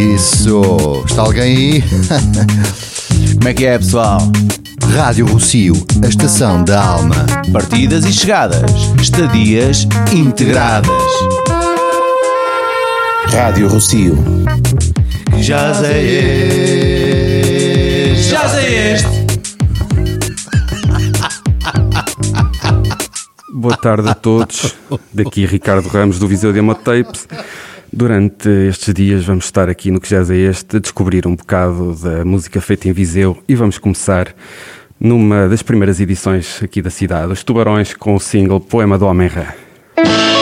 Isso! Está alguém aí? Como é que é, pessoal? Rádio Rocio, a estação da alma. Partidas e chegadas, estadias integradas. Rádio Rocio. Já sei este. Já sei este. Boa tarde a todos. Daqui Ricardo Ramos do Viseu Demo Tapes. Durante estes dias vamos estar aqui no que já é este a descobrir um bocado da música feita em Viseu e vamos começar numa das primeiras edições aqui da cidade, os Tubarões com o single Poema do Homem-Rã. Oh,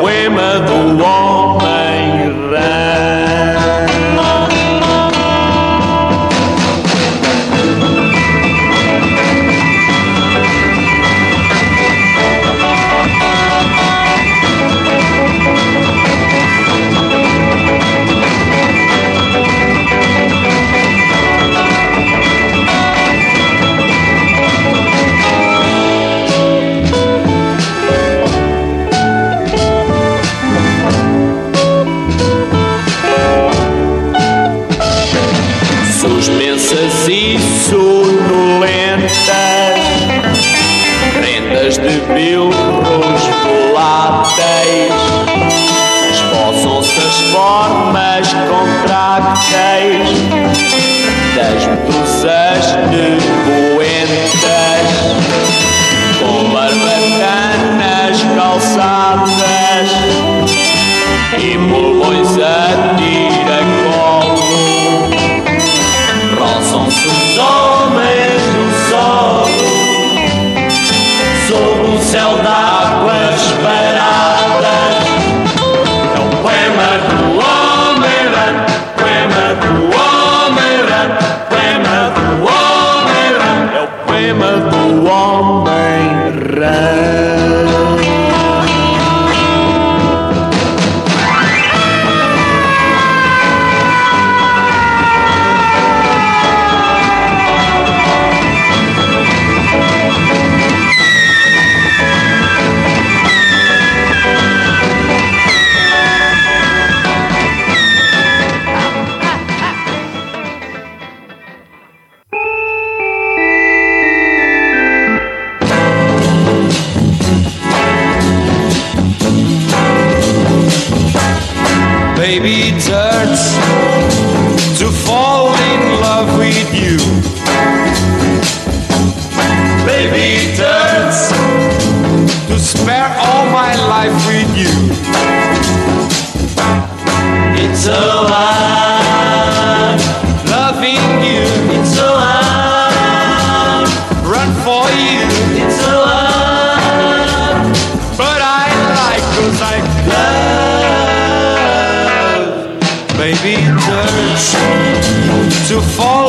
Homem-Rã É o do.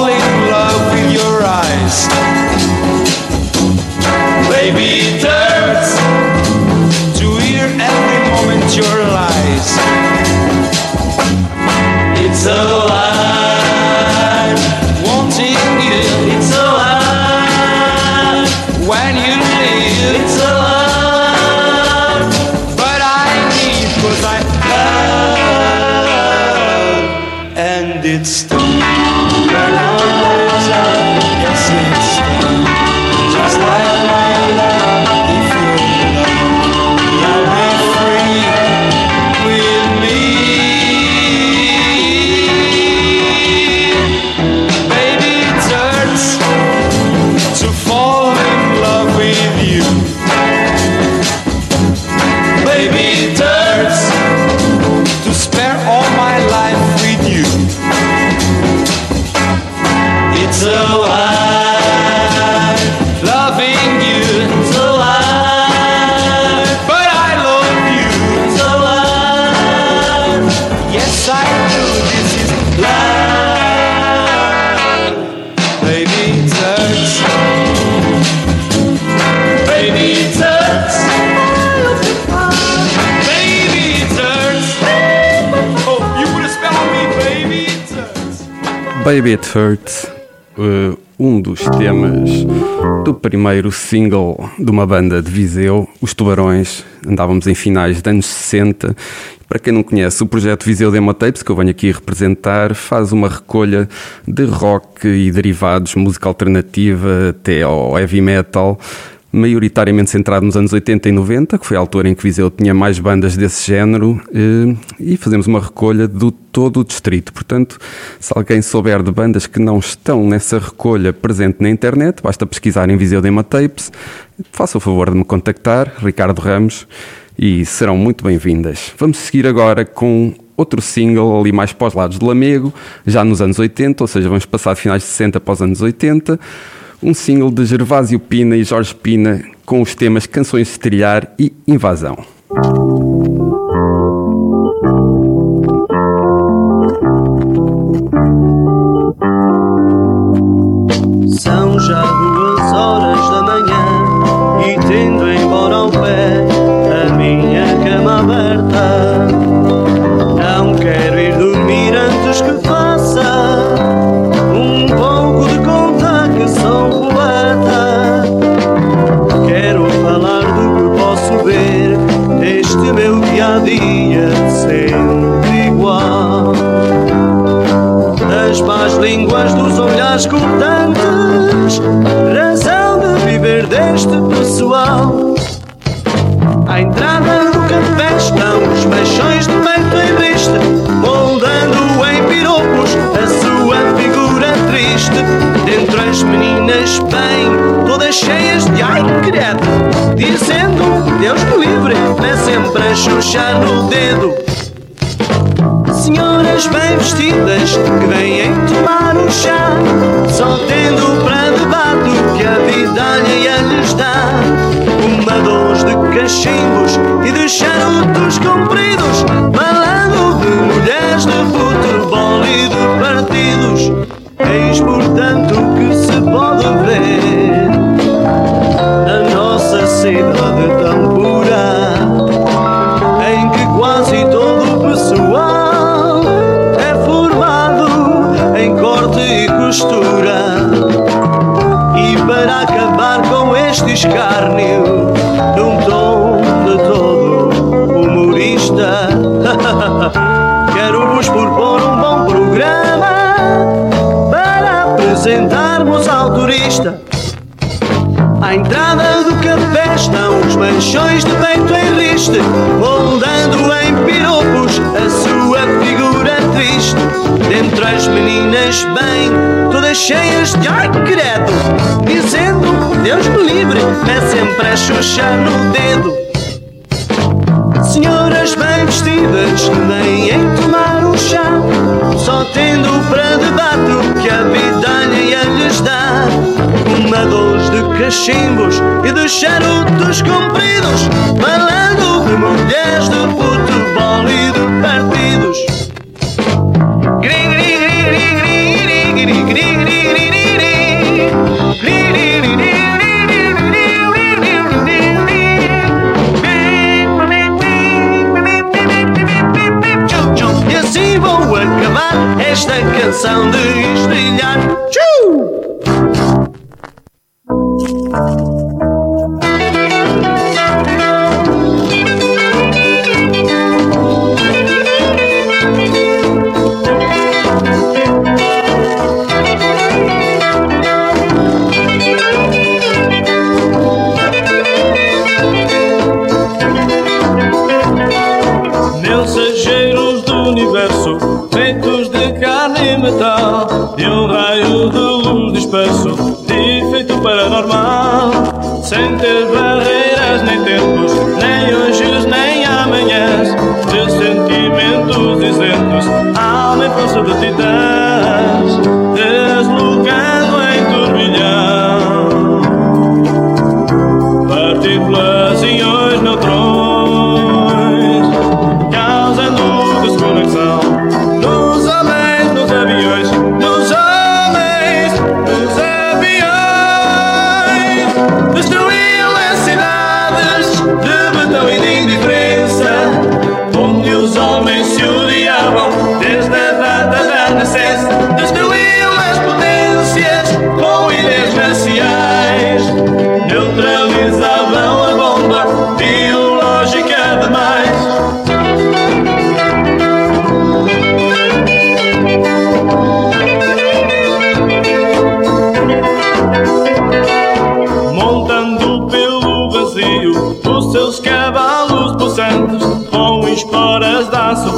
falling love. share all my life with you. It's a Baby It Hurts, uh, um dos temas do primeiro single de uma banda de Viseu, Os Tubarões. Andávamos em finais dos anos 60. Para quem não conhece, o projeto Viseu Demo Tapes, que eu venho aqui representar, faz uma recolha de rock e derivados, música alternativa até ao heavy metal maioritariamente centrado nos anos 80 e 90, que foi a altura em que Viseu tinha mais bandas desse género, eh, e fazemos uma recolha do todo o distrito. Portanto, se alguém souber de bandas que não estão nessa recolha presente na internet, basta pesquisar em Viseu Dema Tapes, faça o favor de me contactar, Ricardo Ramos, e serão muito bem-vindas. Vamos seguir agora com outro single ali mais para os lados do Lamego, já nos anos 80, ou seja, vamos passar de finais de 60 para os anos 80 um single de Gervásio Pina e Jorge Pina com os temas Canções de Trilhar e Invasão. No dedo. Senhoras bem vestidas que vêm tomar um chá, só tendo para debate o que a vida alheia lhes dá. Uma dose de cachimbos e de charutos compridos, falando de mulheres de futebol e de partidos. sound of usually not.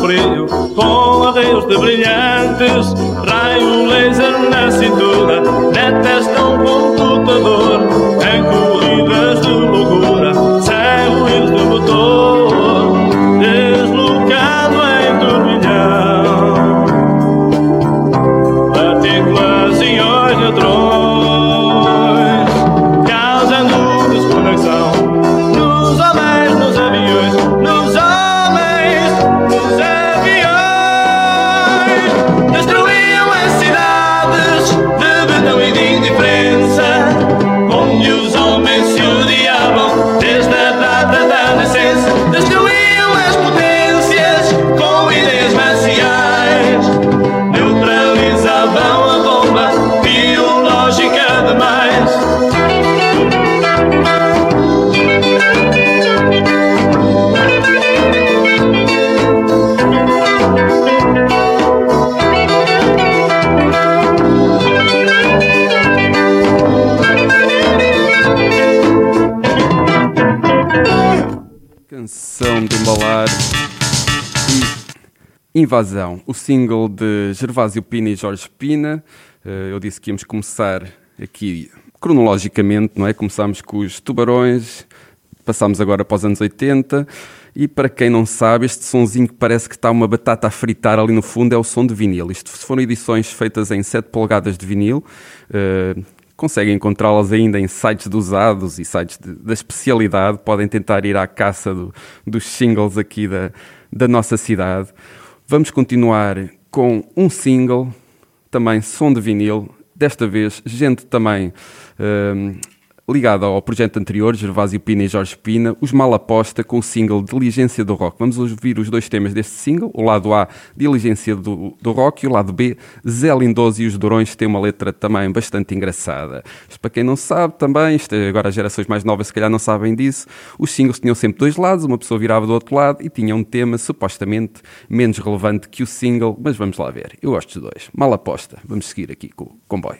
Dá-se o frio Com arreios de brilhantes Invasão, o single de Gervásio Pina e Jorge Pina. Eh, Eu disse que íamos começar aqui cronologicamente, não é? Começámos com os Tubarões, passámos agora para os anos 80 e para quem não sabe, este sonzinho que parece que está uma batata a fritar ali no fundo é o som de vinil. Isto foram edições feitas em 7 polegadas de vinil. eh, conseguem encontrá-las ainda em sites de usados e sites de- da especialidade. Podem tentar ir à caça do- dos singles aqui da, da nossa cidade. Vamos continuar com um single, também som de vinil. Desta vez, gente também hum, ligada ao projeto anterior, Gervásio Pina e Jorge Pina, os Malaposta com o single Diligência do Rock. Vamos ouvir os dois temas deste single, o lado A, Diligência do, do Rock, e o lado B, Zé Lindoso e os Durões, tem uma letra também bastante engraçada. Isto para quem não sabe também, isto, é- agora as gerações mais novas se calhar não sabem disso, os singles tinham sempre dois lados, uma pessoa virava do outro lado e tinha um tema supostamente menos relevante que o single, mas vamos lá ver. Eu gosto dos dois. Malaposta. Vamos seguir aqui com o comboio.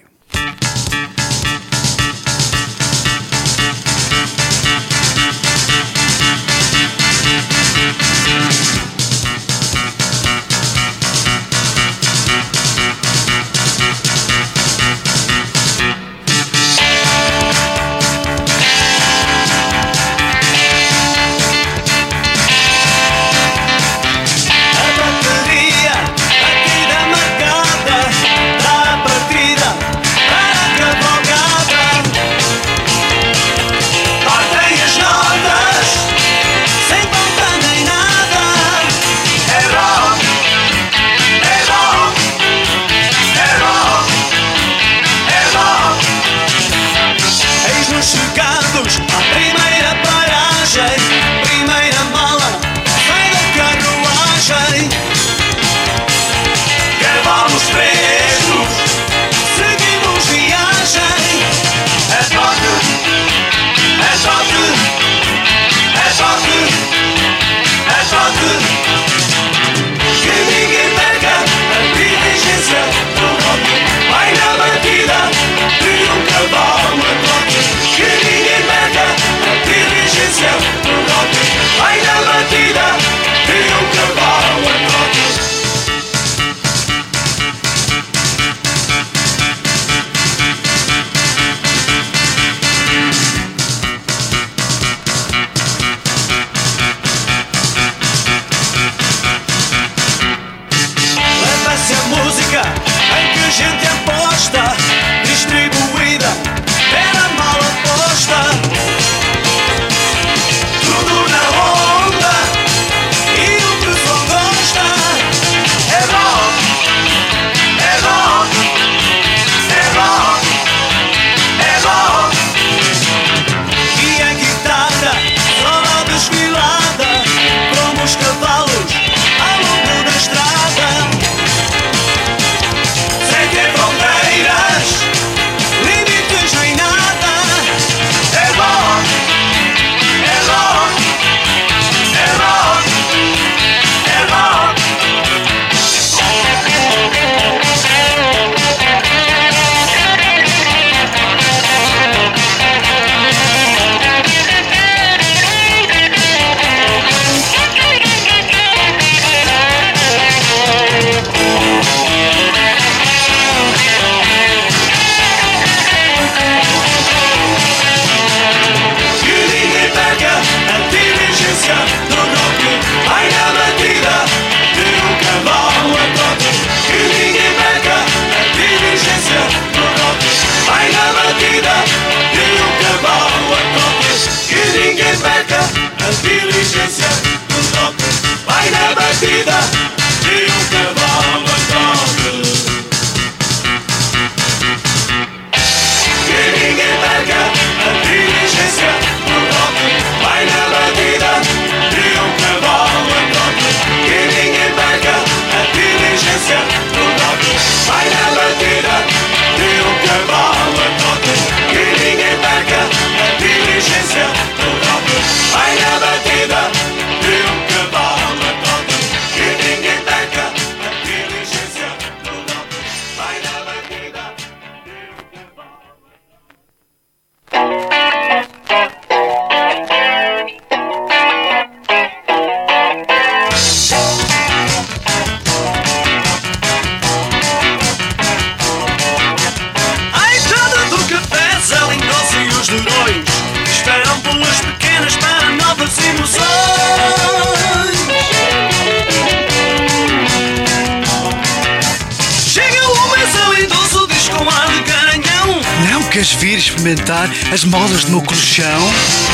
as molas do meu colchão.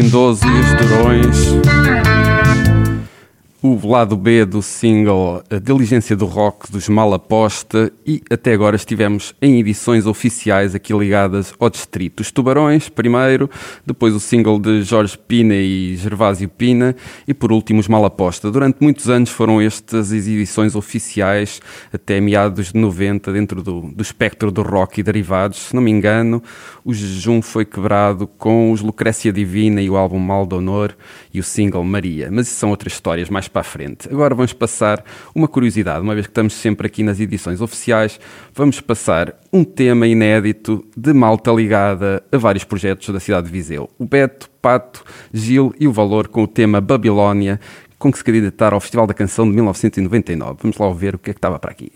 lindoso. lado B do single A Diligência do Rock dos Malaposta e até agora estivemos em edições oficiais aqui ligadas ao distrito. Os Tubarões primeiro, depois o single de Jorge Pina e Gervásio Pina e por último os Malaposta. Durante muitos anos foram estas as edições oficiais até meados de 90 dentro do, do espectro do rock e derivados. Se não me engano, o jejum foi quebrado com os Lucrécia Divina e o álbum Mal do Honor e o single Maria. Mas isso são outras histórias mais para a frente. Agora vamos passar uma curiosidade, uma vez que estamos sempre aqui nas edições oficiais, vamos passar um tema inédito de malta ligada a vários projetos da cidade de Viseu. O Beto, Pato, Gil e o Valor com o tema Babilónia, com que se candidatar ao Festival da Canção de 1999. Vamos lá ver o que é que estava para aqui.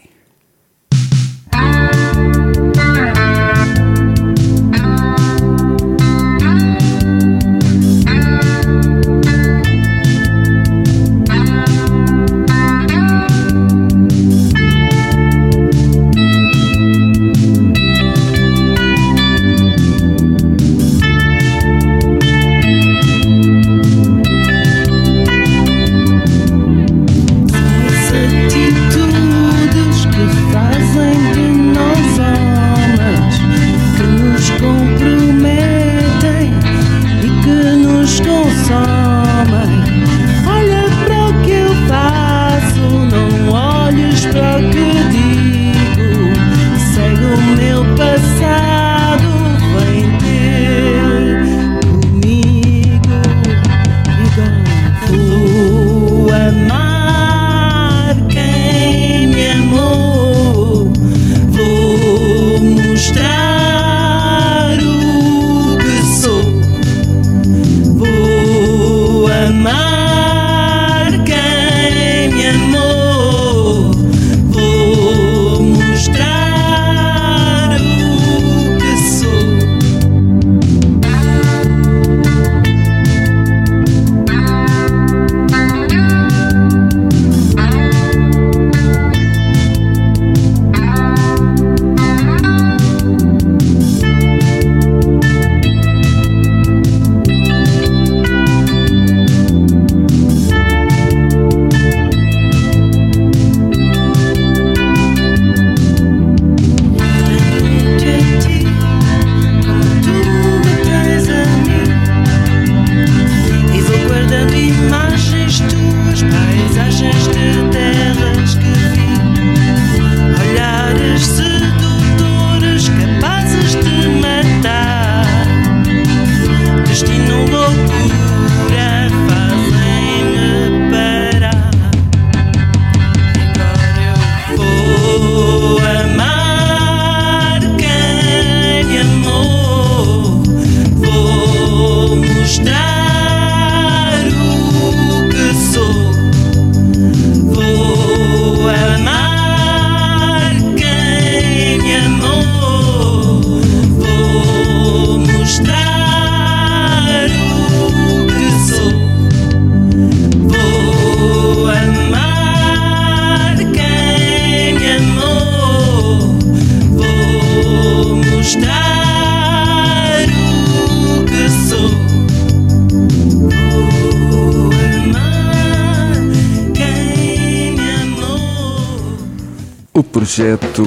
Projeto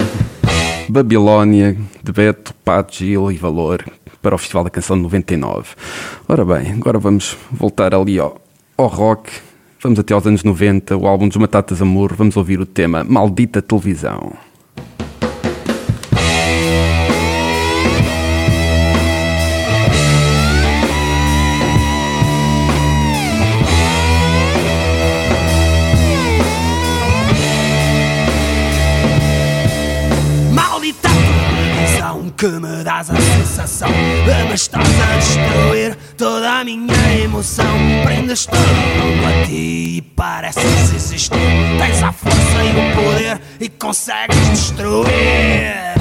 Babilónia de Beto, Pato, Gil e Valor para o Festival da Canção de 99. Ora bem, agora vamos voltar ali ao, ao rock. Vamos até aos anos 90, o álbum dos Matatas Amor. Vamos ouvir o tema Maldita Televisão. Que me dás a sensação de me estás a destruir toda a minha emoção. Prendes todo mundo a ti e pareces existir. Tens a força e o poder e consegues destruir.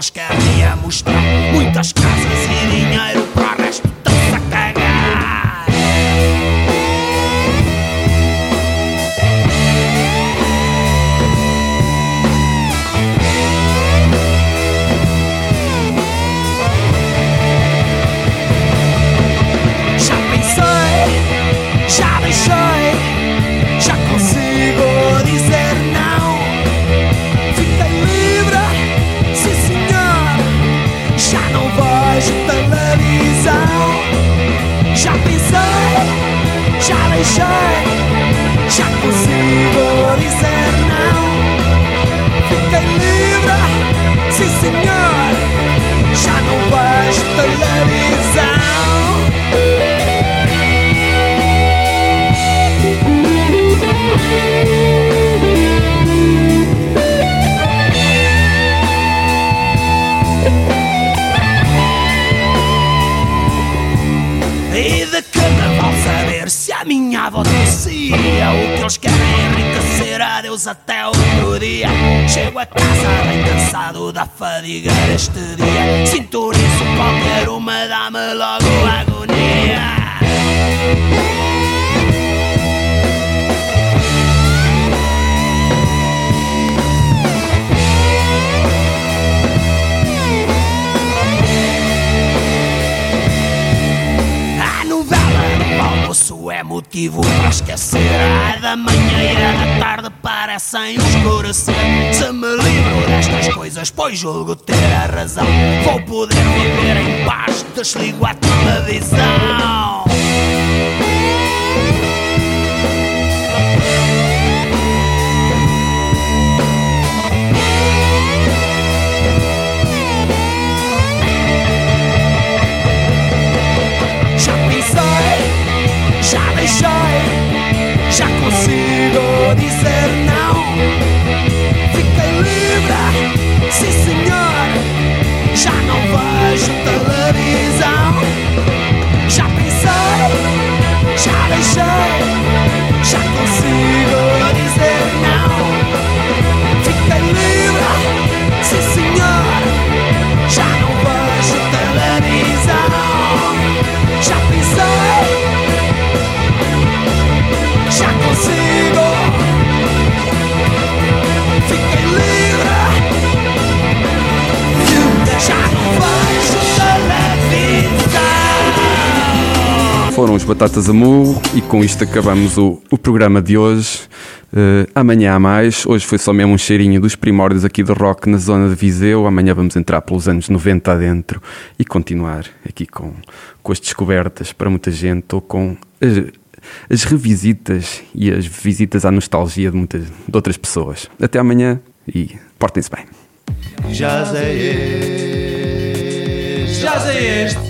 Eles querem é Muitas Já consigo dizer não. Fiquei livre, sim senhor. Já não vais te levar adeus até outro dia. Chego a casa bem cansado da fadiga deste dia. Sintonizo qualquer uma, dá-me logo agonia. É motivo para esquecer. A da manhã e a da tarde parecem escurecer. Se me livro destas coisas, pois julgo ter a razão. Vou poder viver em paz, desligo a televisão. Já deixei, já consigo dizer não. Fiquei livre, sim senhor, já não vejo televisão. Já pensei, já deixei, os Batatas Amor e com isto acabamos o, o programa de hoje. Eh, amanhã há mais. Hoje foi só mesmo um cheirinho dos primórdios aqui do rock na zona de Viseu. Amanhã vamos entrar pelos anos 90 adentro e continuar aqui com, com as descobertas para muita gente ou com as, as revisitas e as visitas à nostalgia de, muitas, de outras pessoas. Até amanhã e portem-se bem. Jazz é este. Jazz é este.